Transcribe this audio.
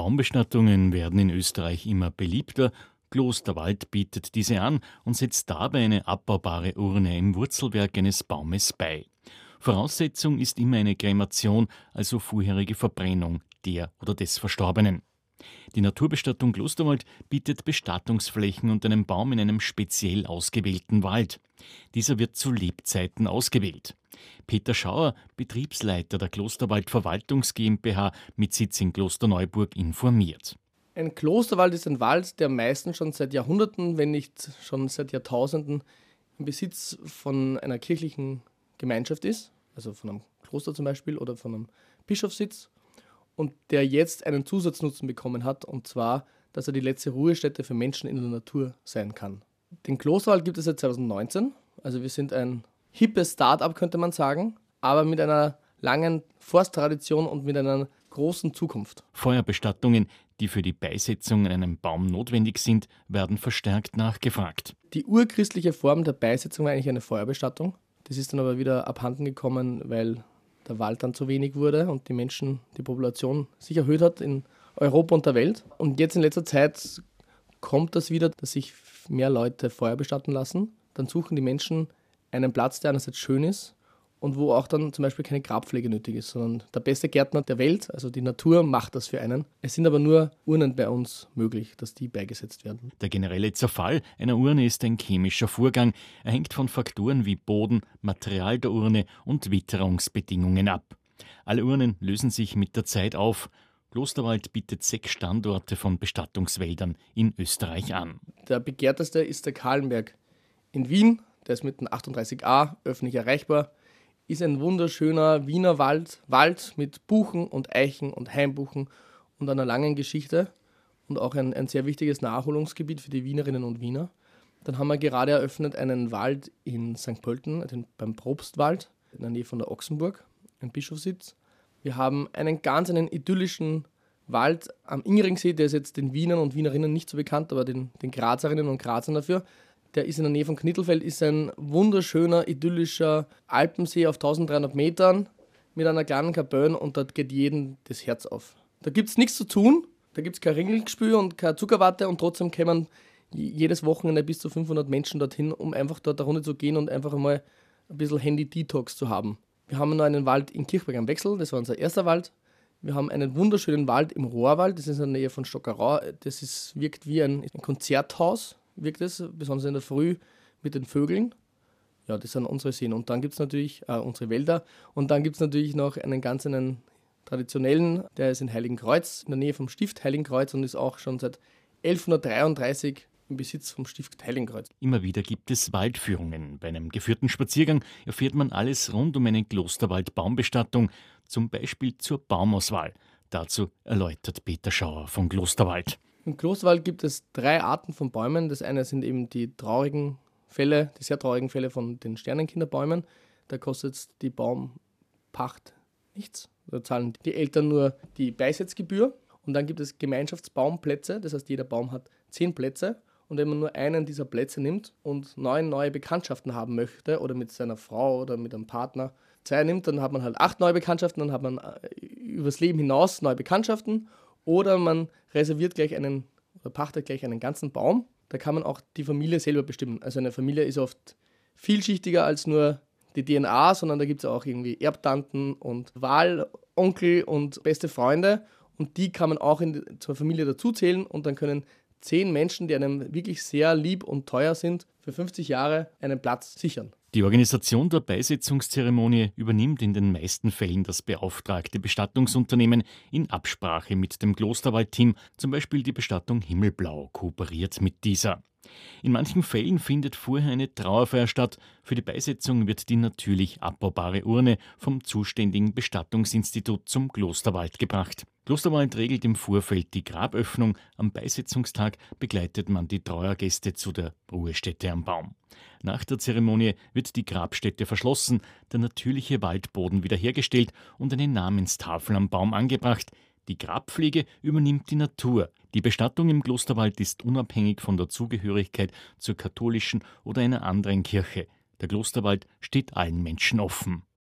Baumbestattungen werden in Österreich immer beliebter. Klosterwald bietet diese an und setzt dabei eine abbaubare Urne im Wurzelwerk eines Baumes bei. Voraussetzung ist immer eine Kremation, also vorherige Verbrennung der oder des Verstorbenen. Die Naturbestattung Klosterwald bietet Bestattungsflächen und einen Baum in einem speziell ausgewählten Wald. Dieser wird zu Lebzeiten ausgewählt. Peter Schauer, Betriebsleiter der Klosterwald Verwaltungs GmbH mit Sitz in Klosterneuburg, informiert. Ein Klosterwald ist ein Wald, der meistens schon seit Jahrhunderten, wenn nicht schon seit Jahrtausenden, im Besitz von einer kirchlichen Gemeinschaft ist, also von einem Kloster zum Beispiel oder von einem Bischofssitz und der jetzt einen Zusatznutzen bekommen hat, und zwar, dass er die letzte Ruhestätte für Menschen in der Natur sein kann. Den Klosterwald gibt es seit 2019, also wir sind ein hippes Start-up, könnte man sagen, aber mit einer langen Forsttradition und mit einer großen Zukunft. Feuerbestattungen, die für die Beisetzung in einem Baum notwendig sind, werden verstärkt nachgefragt. Die urchristliche Form der Beisetzung war eigentlich eine Feuerbestattung. Das ist dann aber wieder abhanden gekommen, weil der Wald dann zu wenig wurde und die Menschen, die Population sich erhöht hat in Europa und der Welt. Und jetzt in letzter Zeit kommt das wieder, dass sich mehr Leute Feuer bestatten lassen. Dann suchen die Menschen einen Platz, der einerseits schön ist und wo auch dann zum Beispiel keine Grabpflege nötig ist, sondern der beste Gärtner der Welt, also die Natur, macht das für einen. Es sind aber nur Urnen bei uns möglich, dass die beigesetzt werden. Der generelle Zerfall einer Urne ist ein chemischer Vorgang. Er hängt von Faktoren wie Boden, Material der Urne und Witterungsbedingungen ab. Alle Urnen lösen sich mit der Zeit auf. Klosterwald bietet sechs Standorte von Bestattungswäldern in Österreich an. Der begehrteste ist der Kahlenberg in Wien. Der ist mit dem 38a öffentlich erreichbar ist ein wunderschöner Wiener Wald, Wald mit Buchen und Eichen und Heimbuchen und einer langen Geschichte und auch ein, ein sehr wichtiges Nachholungsgebiet für die Wienerinnen und Wiener. Dann haben wir gerade eröffnet einen Wald in St. Pölten, den, beim Probstwald, in der Nähe von der Ochsenburg, ein Bischofssitz. Wir haben einen ganz einen idyllischen Wald am Ingeringsee, der ist jetzt den Wienern und Wienerinnen nicht so bekannt, aber den, den Grazerinnen und Grazern dafür der ist in der Nähe von Knittelfeld, ist ein wunderschöner, idyllischer Alpensee auf 1300 Metern mit einer kleinen Kapelle und dort geht jedem das Herz auf. Da gibt es nichts zu tun, da gibt es kein Ringelgespür und keine Zuckerwatte und trotzdem kommen jedes Wochenende bis zu 500 Menschen dorthin, um einfach dort eine Runde zu gehen und einfach einmal ein bisschen Handy-Detox zu haben. Wir haben noch einen Wald in Kirchberg am Wechsel, das war unser erster Wald. Wir haben einen wunderschönen Wald im Rohrwald, das ist in der Nähe von Stockerau. Das ist, wirkt wie ein, ein Konzerthaus wirkt es, besonders in der Früh mit den Vögeln. Ja, das sind unsere Seen. Und dann gibt es natürlich äh, unsere Wälder. Und dann gibt es natürlich noch einen ganz einen traditionellen, der ist in Heiligenkreuz, in der Nähe vom Stift Heiligenkreuz und ist auch schon seit 1133 im Besitz vom Stift Heiligenkreuz. Immer wieder gibt es Waldführungen. Bei einem geführten Spaziergang erfährt man alles rund um eine Klosterwald-Baumbestattung, zum Beispiel zur Baumauswahl. Dazu erläutert Peter Schauer von Klosterwald. Im Klosterwald gibt es drei Arten von Bäumen. Das eine sind eben die traurigen Fälle, die sehr traurigen Fälle von den Sternenkinderbäumen. Da kostet die Baumpacht nichts. Da zahlen die Eltern nur die Beisetzgebühr. Und dann gibt es Gemeinschaftsbaumplätze, das heißt, jeder Baum hat zehn Plätze. Und wenn man nur einen dieser Plätze nimmt und neun neue Bekanntschaften haben möchte oder mit seiner Frau oder mit einem Partner zwei nimmt, dann hat man halt acht neue Bekanntschaften, dann hat man äh, übers Leben hinaus neue Bekanntschaften oder man reserviert gleich einen oder pachtet gleich einen ganzen Baum. Da kann man auch die Familie selber bestimmen. Also eine Familie ist oft vielschichtiger als nur die DNA, sondern da gibt es auch irgendwie Erbtanten und Wahlonkel und beste Freunde. Und die kann man auch in, zur Familie dazuzählen und dann können zehn Menschen, die einem wirklich sehr lieb und teuer sind, für 50 Jahre einen Platz sichern. Die Organisation der Beisetzungszeremonie übernimmt in den meisten Fällen das beauftragte Bestattungsunternehmen in Absprache mit dem Klosterwald-Team, zum Beispiel die Bestattung Himmelblau kooperiert mit dieser. In manchen Fällen findet vorher eine Trauerfeier statt. Für die Beisetzung wird die natürlich abbaubare Urne vom zuständigen Bestattungsinstitut zum Klosterwald gebracht. Klosterwald regelt im Vorfeld die Graböffnung. Am Beisetzungstag begleitet man die Trauergäste zu der Ruhestätte am Baum. Nach der Zeremonie wird die Grabstätte verschlossen, der natürliche Waldboden wiederhergestellt und eine Namenstafel am Baum angebracht. Die Grabpflege übernimmt die Natur. Die Bestattung im Klosterwald ist unabhängig von der Zugehörigkeit zur katholischen oder einer anderen Kirche. Der Klosterwald steht allen Menschen offen.